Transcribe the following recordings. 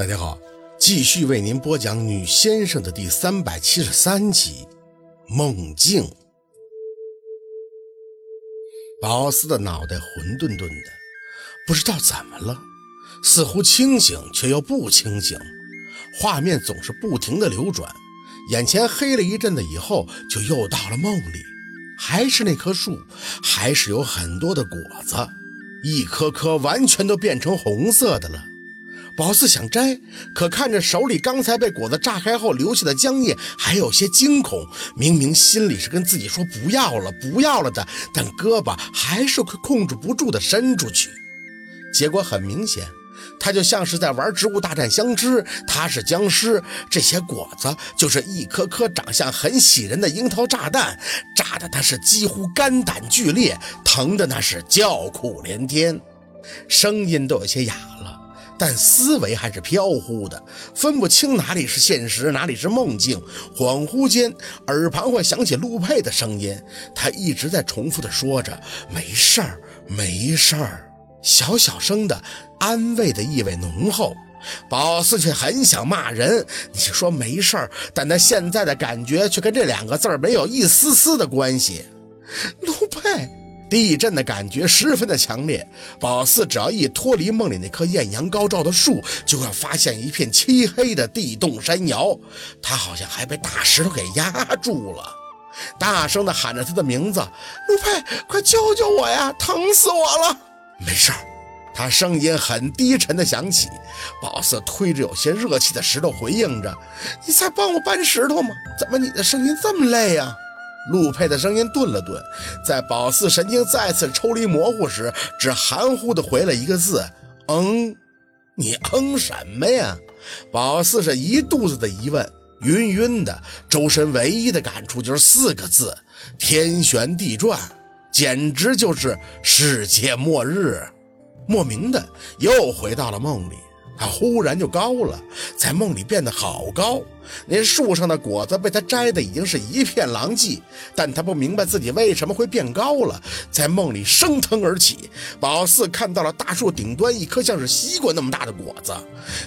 大家好，继续为您播讲《女先生》的第三百七十三集《梦境》。宝斯的脑袋混沌沌的，不知道怎么了，似乎清醒却又不清醒，画面总是不停的流转，眼前黑了一阵子以后，就又到了梦里，还是那棵树，还是有很多的果子，一颗颗完全都变成红色的了。宝四想摘，可看着手里刚才被果子炸开后留下的浆液，还有些惊恐。明明心里是跟自己说不要了，不要了的，但胳膊还是会控制不住的伸出去。结果很明显，他就像是在玩《植物大战僵尸》，他是僵尸，这些果子就是一颗颗长相很喜人的樱桃炸弹，炸得他是几乎肝胆俱裂，疼的那是叫苦连天，声音都有些哑了。但思维还是飘忽的，分不清哪里是现实，哪里是梦境。恍惚间，耳旁会响起陆佩的声音，他一直在重复的说着：“没事儿，没事儿。”小小声的，安慰的意味浓厚。宝四却很想骂人，你说没事儿，但他现在的感觉却跟这两个字儿没有一丝丝的关系。地震的感觉十分的强烈，宝四只要一脱离梦里那棵艳阳高照的树，就会发现一片漆黑的地动山摇。他好像还被大石头给压住了，大声的喊着他的名字：“陆佩，快救救我呀！疼死我了！”没事儿，他声音很低沉的响起。宝四推着有些热气的石头回应着：“你在帮我搬石头吗？怎么你的声音这么累呀？”陆佩的声音顿了顿，在宝四神经再次抽离模糊时，只含糊地回了一个字：“嗯。”你嗯什么呀？宝四是一肚子的疑问，晕晕的，周身唯一的感触就是四个字：天旋地转，简直就是世界末日。莫名的又回到了梦里。他忽然就高了，在梦里变得好高。那树上的果子被他摘的已经是一片狼藉，但他不明白自己为什么会变高了。在梦里升腾而起，宝四看到了大树顶端一颗像是西瓜那么大的果子，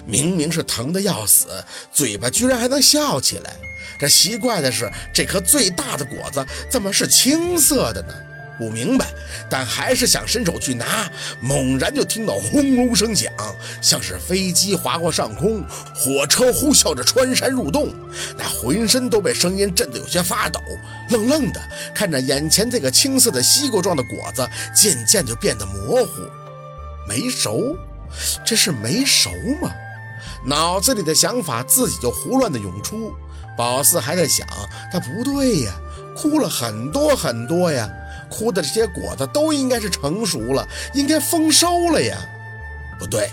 明明是疼得要死，嘴巴居然还能笑起来。这奇怪的是，这颗最大的果子怎么是青色的呢？不明白，但还是想伸手去拿。猛然就听到轰隆声响，像是飞机划过上空，火车呼啸着穿山入洞。那浑身都被声音震得有些发抖，愣愣的看着眼前这个青色的西瓜状的果子，渐渐就变得模糊。没熟？这是没熟吗？脑子里的想法自己就胡乱的涌出。宝四还在想，他不对呀，哭了很多很多呀。哭的这些果子都应该是成熟了，应该丰收了呀。不对，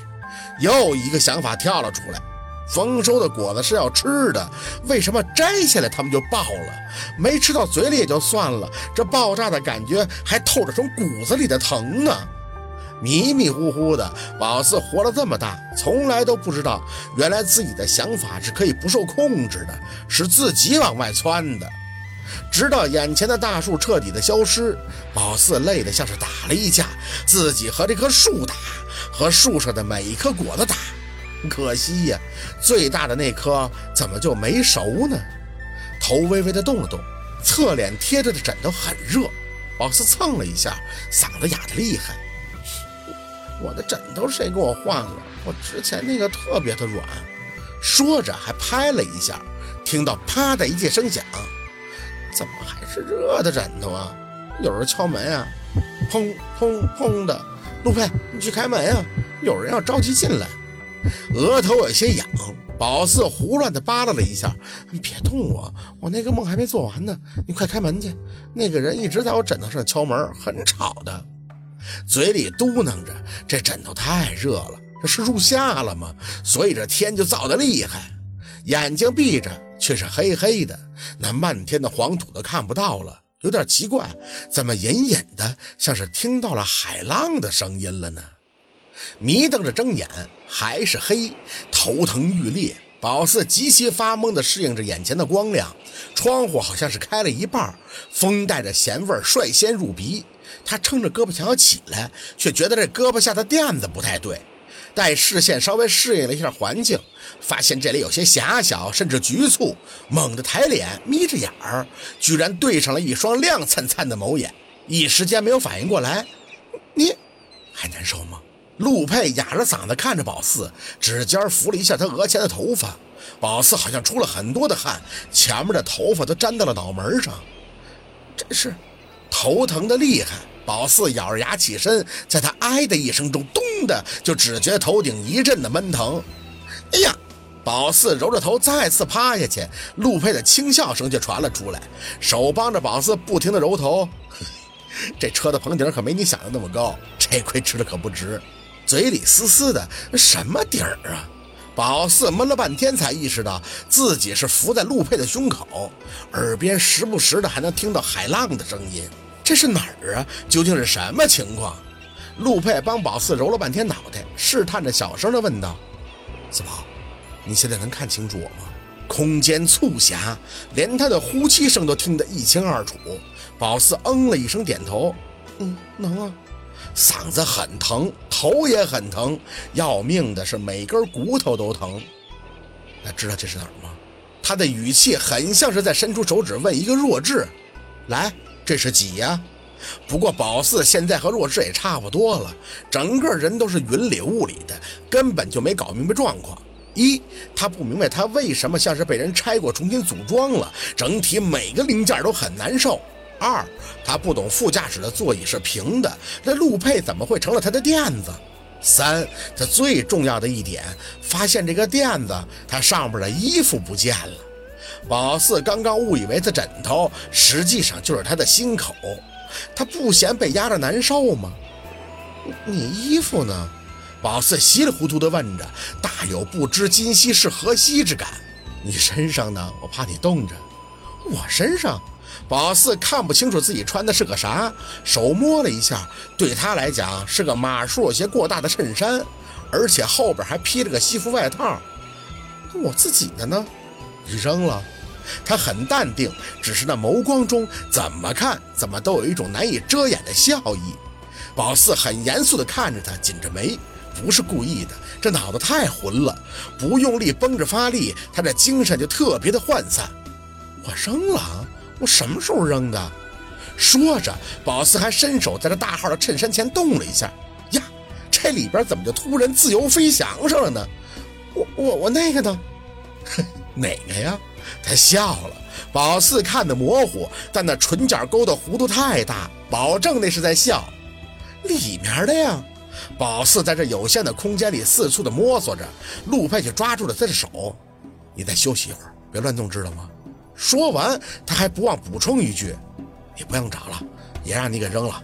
又一个想法跳了出来：丰收的果子是要吃的，为什么摘下来它们就爆了？没吃到嘴里也就算了，这爆炸的感觉还透着从骨子里的疼呢。迷迷糊糊的，宝四活了这么大，从来都不知道，原来自己的想法是可以不受控制的，是自己往外窜的。直到眼前的大树彻底的消失，宝四累得像是打了一架，自己和这棵树打，和树上的每一颗果子打。可惜呀，最大的那颗怎么就没熟呢？头微微的动了动，侧脸贴着的枕头很热，宝四蹭了一下，嗓子哑得厉害。我的枕头谁给我换了？我之前那个特别的软。说着还拍了一下，听到啪的一记声响。怎么还是热的枕头啊？有人敲门啊！砰砰砰的，陆佩，你去开门啊！有人要着急进来。额头有些痒，宝四胡乱的扒拉了一下。别动我，我那个梦还没做完呢。你快开门去，那个人一直在我枕头上敲门，很吵的。嘴里嘟囔着，这枕头太热了，这是入夏了吗？所以这天就燥得厉害。眼睛闭着。却是黑黑的，那漫天的黄土都看不到了，有点奇怪，怎么隐隐的像是听到了海浪的声音了呢？迷瞪着睁眼，还是黑，头疼欲裂。宝四极其发懵地适应着眼前的光亮，窗户好像是开了一半，风带着咸味率先入鼻。他撑着胳膊想要起来，却觉得这胳膊下的垫子不太对。待视线稍微适应了一下环境，发现这里有些狭小，甚至局促，猛地抬脸，眯着眼儿，居然对上了一双亮灿灿的眸眼，一时间没有反应过来。你还难受吗？陆佩哑着嗓子看着宝四，指尖拂了一下他额前的头发，宝四好像出了很多的汗，前面的头发都粘到了脑门上，真是头疼的厉害。宝四咬着牙起身，在他哎的一声中，咚的就只觉头顶一阵的闷疼。哎呀！宝四揉着头，再次趴下去，陆佩的轻笑声就传了出来，手帮着宝四不停的揉头。这车的棚顶可没你想的那么高，这亏吃的可不值。嘴里嘶嘶的，什么底儿啊？宝四闷了半天，才意识到自己是伏在陆佩的胸口，耳边时不时的还能听到海浪的声音。这是哪儿啊？究竟是什么情况？陆佩帮宝四揉了半天脑袋，试探着小声的问道：“四宝，你现在能看清楚我吗？”空间促狭，连他的呼吸声都听得一清二楚。宝四嗯了一声，点头：“嗯，能啊。”嗓子很疼，头也很疼，要命的是每根骨头都疼。那知道这是哪儿吗？他的语气很像是在伸出手指问一个弱智：“来。”这是几呀？不过宝四现在和弱智也差不多了，整个人都是云里雾里的，根本就没搞明白状况。一，他不明白他为什么像是被人拆过重新组装了，整体每个零件都很难受。二，他不懂副驾驶的座椅是平的，那陆佩怎么会成了他的垫子？三，他最重要的一点，发现这个垫子，他上面的衣服不见了。宝四刚刚误以为是枕头，实际上就是他的心口。他不嫌被压着难受吗？你衣服呢？宝四稀里糊涂地问着，大有不知今夕是何夕之感。你身上呢？我怕你冻着。我身上？宝四看不清楚自己穿的是个啥，手摸了一下，对他来讲是个码数有些过大的衬衫，而且后边还披了个西服外套。我自己的呢？你扔了，他很淡定，只是那眸光中怎么看怎么都有一种难以遮掩的笑意。宝四很严肃地看着他，紧着眉，不是故意的，这脑子太混了，不用力绷着发力，他这精神就特别的涣散。我扔了，我什么时候扔的？说着，宝四还伸手在这大号的衬衫前动了。一下，呀，这里边怎么就突然自由飞翔上了。呢？我我我那个呢？哼。哪个呀？他笑了。宝四看得模糊，但那唇角勾的弧度太大，保证那是在笑。里面的呀。宝四在这有限的空间里四处的摸索着，陆佩却抓住了他的手。你再休息一会儿，别乱动，知道吗？说完，他还不忘补充一句：“你不用找了，也让你给扔了。”